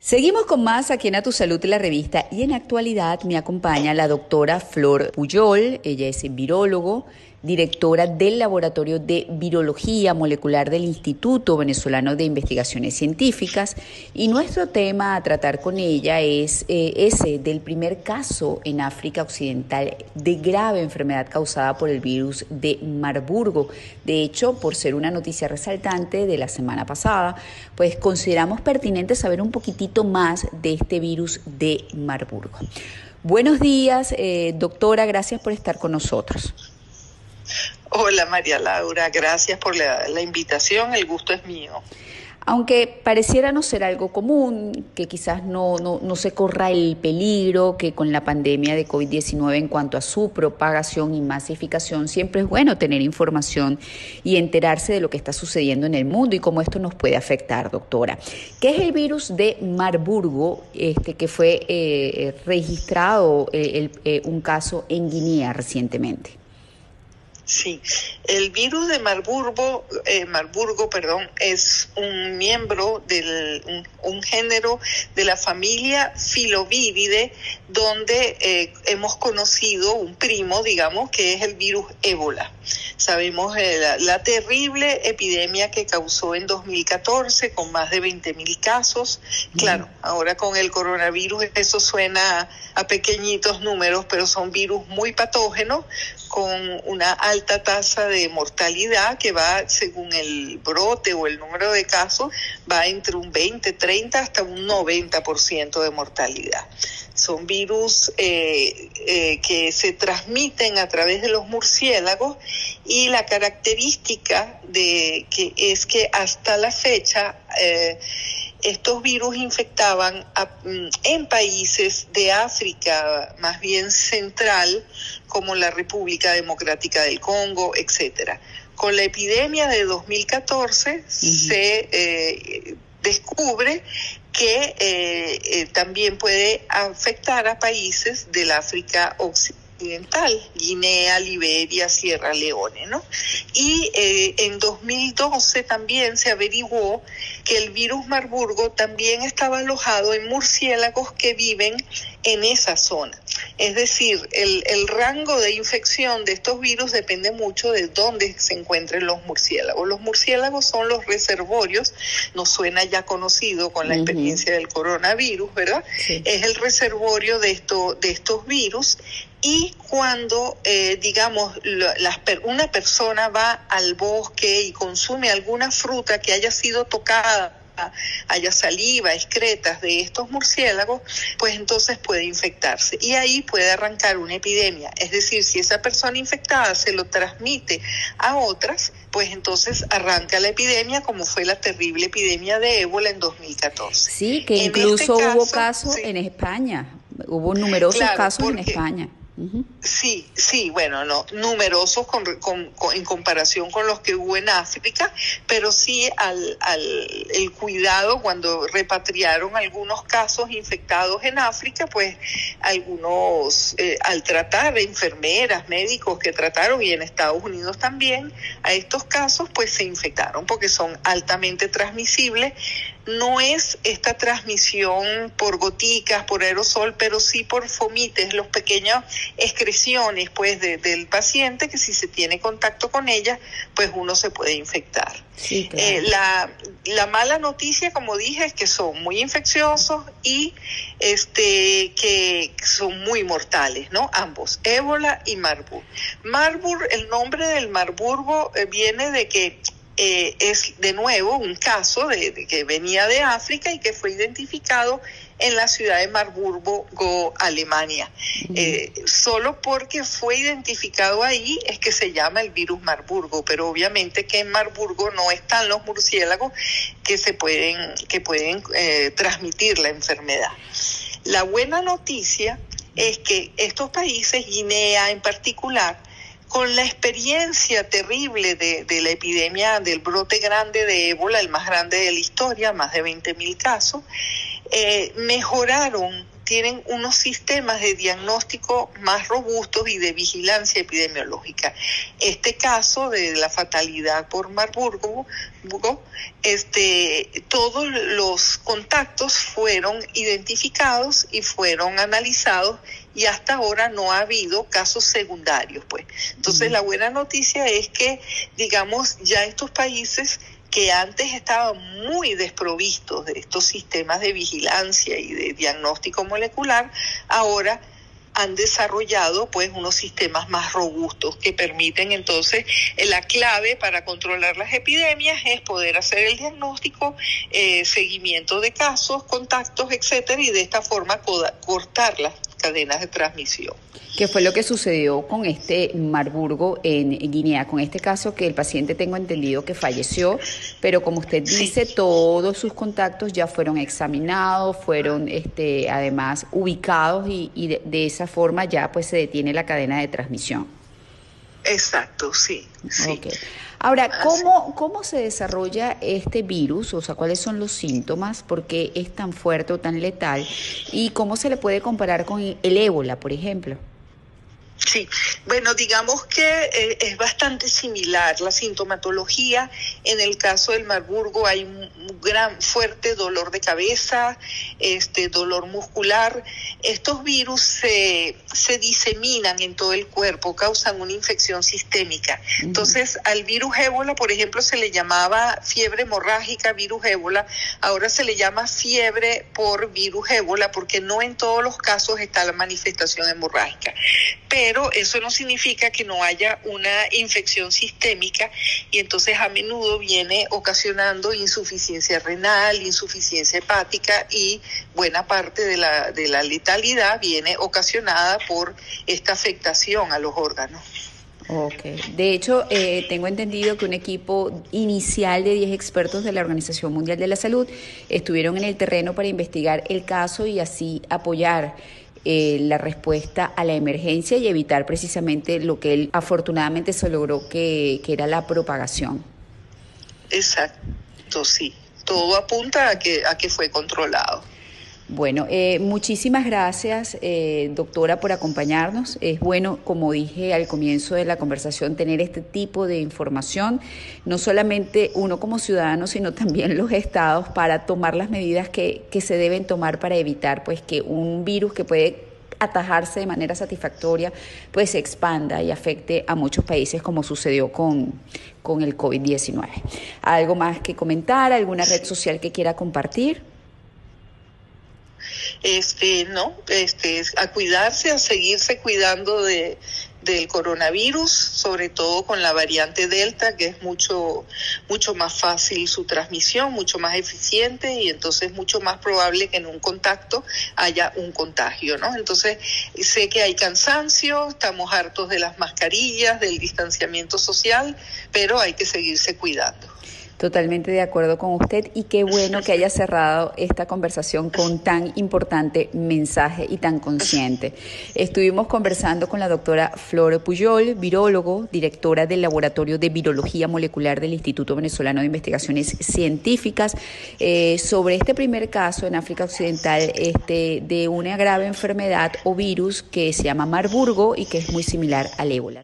Seguimos con más aquí en A Tu Salud la revista y en actualidad me acompaña la doctora Flor Puyol, ella es virólogo, directora del Laboratorio de Virología Molecular del Instituto Venezolano de Investigaciones Científicas y nuestro tema a tratar con ella es eh, ese del primer caso en África Occidental de grave enfermedad causada por el virus de Marburgo. De hecho, por ser una noticia resaltante de la semana pasada, pues consideramos pertinente saber un poquitito más de este virus de Marburgo. Buenos días, eh, doctora, gracias por estar con nosotros. Hola María Laura, gracias por la, invitación, el gusto es mío. Aunque pareciera no ser algo común, que quizás no, no, se corra el peligro que con la pandemia de COVID-19 en cuanto a su propagación y masificación, siempre es bueno tener información y enterarse de lo que está sucediendo en el mundo y cómo esto nos puede afectar, doctora. ¿Qué es el virus de Marburgo, este, que fue eh, registrado eh, eh, un caso en Guinea recientemente? Sí, el virus de Marburgo, eh, Marburgo, perdón, es un miembro del un, género de la familia Filovíride, donde eh, hemos conocido un primo, digamos, que es el virus ébola. Sabemos eh, la, terrible epidemia que causó en 2014 con más de 20 mil casos. Claro, ahora con el coronavirus eso suena a pequeñitos números, pero son virus muy patógenos con una alta tasa de mortalidad que va, según el brote o el número de casos, va entre un 20, 30 hasta un 90% de mortalidad. Son virus eh, eh, que se transmiten a través de los murciélagos y la característica de que es que hasta la fecha eh, estos virus infectaban mm, en países de África, más bien central, como la República Democrática del Congo, etcétera. Con la epidemia de 2014 se eh, descubre que eh, eh, también puede afectar a países del África Occidental Guinea, Liberia, Sierra Leone, ¿no? Y eh, en 2012 también se averiguó que el virus Marburgo también estaba alojado en murciélagos que viven en esa zona. Es decir, el, el, rango de infección de estos virus depende mucho de dónde se encuentren los murciélagos. Los murciélagos son los reservorios, nos suena ya conocido con la experiencia del coronavirus, ¿verdad? Es el reservorio de, esto, de estos virus y cuando, eh, digamos, una persona va al bosque y consume alguna fruta que haya sido tocada haya saliva, excretas de estos murciélagos, pues entonces puede infectarse y ahí puede arrancar una epidemia. Es decir, si esa persona infectada se lo transmite a otras, pues entonces arranca la epidemia como fue la terrible epidemia de ébola en 2014. Sí, que incluso este hubo casos en España, hubo numerosos casos en España. Sí, sí, bueno, no numerosos con, en comparación con los que hubo en África, pero sí al, al, el cuidado cuando repatriaron algunos casos infectados en África, pues algunos eh, al tratar enfermeras, médicos que trataron y en Estados Unidos también a estos casos, pues se infectaron porque son altamente transmisibles no es esta transmisión por goticas, por aerosol, pero sí por fomites, los pequeñas excreciones pues del paciente que si se tiene contacto con ellas, pues uno se puede infectar. Eh, la, la mala noticia, como dije, es que son muy infecciosos y este que son muy mortales, ¿no? Ambos, ébola y Marburg. Marburg, el nombre del Marburgo eh, viene de que eh, es de nuevo un caso de, que venía de África y que fue identificado en la ciudad de Marburgo, Alemania. Eh, solo porque fue identificado ahí es que se llama el virus Marburgo, pero obviamente que en Marburgo no están los murciélagos que se pueden, que pueden eh, transmitir la enfermedad. La buena noticia es que estos países, Guinea en particular, con la experiencia terrible de, la epidemia del brote grande de ébola, el más grande de la historia, más de 20 mil casos, eh, mejoraron tienen unos sistemas de diagnóstico más robustos y de vigilancia epidemiológica. Este caso de la fatalidad por Marburgo, este, todos los contactos fueron identificados y fueron analizados y hasta ahora no ha habido casos secundarios, pues. Entonces, la buena noticia es que, digamos, ya estos países que antes estaban muy desprovistos de estos sistemas de vigilancia y de diagnóstico molecular, ahora han desarrollado pues unos sistemas más robustos que permiten entonces eh, la clave para controlar las epidemias es poder hacer el diagnóstico, eh, seguimiento de casos, contactos, etcétera, y de esta forma cortar las cadenas de transmisión. ¿Qué fue lo que sucedió con este Marburgo en Guinea? Con este caso que el paciente tengo entendido que falleció, pero como usted dice, todos sus contactos ya fueron examinados, fueron este, además ubicados y, de, esa forma ya pues se detiene la cadena de transmisión. Exacto, sí. sí. Ahora, ¿cómo, ¿cómo se desarrolla este virus? O sea, ¿cuáles son los síntomas? ¿Por qué es tan fuerte o tan letal? ¿Y cómo se le puede comparar con el ébola, por ejemplo? Sí, bueno, digamos que eh, es bastante similar la sintomatología. En el caso del Marburgo hay un gran fuerte dolor de cabeza, este dolor muscular. Estos virus se, se diseminan en todo el cuerpo, causan una infección sistémica. Entonces, al virus ébola, por ejemplo, se le llamaba fiebre hemorrágica, virus ébola. Ahora se le llama fiebre por virus ébola porque no en todos los casos está la manifestación hemorrágica. Pero eso no significa que no haya una infección sistémica y entonces a menudo viene ocasionando insuficiencia renal, insuficiencia hepática y buena parte de la, de la letalidad viene ocasionada por esta afectación a los órganos. Ok. De hecho, eh, tengo entendido que un equipo inicial de 10 expertos de la Organización Mundial de la Salud estuvieron en el terreno para investigar el caso y así apoyar eh, la respuesta a la emergencia y evitar precisamente lo que él afortunadamente se logró que, era la propagación. Exacto, sí. Todo apunta a que, a que fue controlado. Bueno, eh, muchísimas gracias, eh, doctora, por acompañarnos. Es bueno, como dije al comienzo de la conversación, tener este tipo de información, no solamente uno como ciudadano, sino también los estados, para tomar las medidas que, que se deben tomar para evitar pues, que un virus que puede atajarse de manera satisfactoria, pues se expanda y afecte a muchos países como sucedió con, con el COVID-19. ¿Algo más que comentar? ¿Alguna red social que quiera compartir? Este, no, este, a cuidarse, a seguirse cuidando de, del coronavirus, sobre todo con la variante Delta, que es mucho, mucho más fácil su transmisión, mucho más eficiente y entonces mucho más probable que en un contacto haya un contagio, ¿no? Entonces, sé que hay cansancio, estamos hartos de las mascarillas, del distanciamiento social, pero hay que seguirse cuidando. Totalmente de acuerdo con usted y qué bueno que haya cerrado esta conversación con tan importante mensaje y tan consciente. Estuvimos conversando con la doctora Flor Puyol, virólogo, directora del Laboratorio de Virología Molecular del Instituto Venezolano de Investigaciones Científicas, eh, sobre este primer caso en África Occidental este, de una grave enfermedad o virus que se llama Marburgo y que es muy similar al ébola.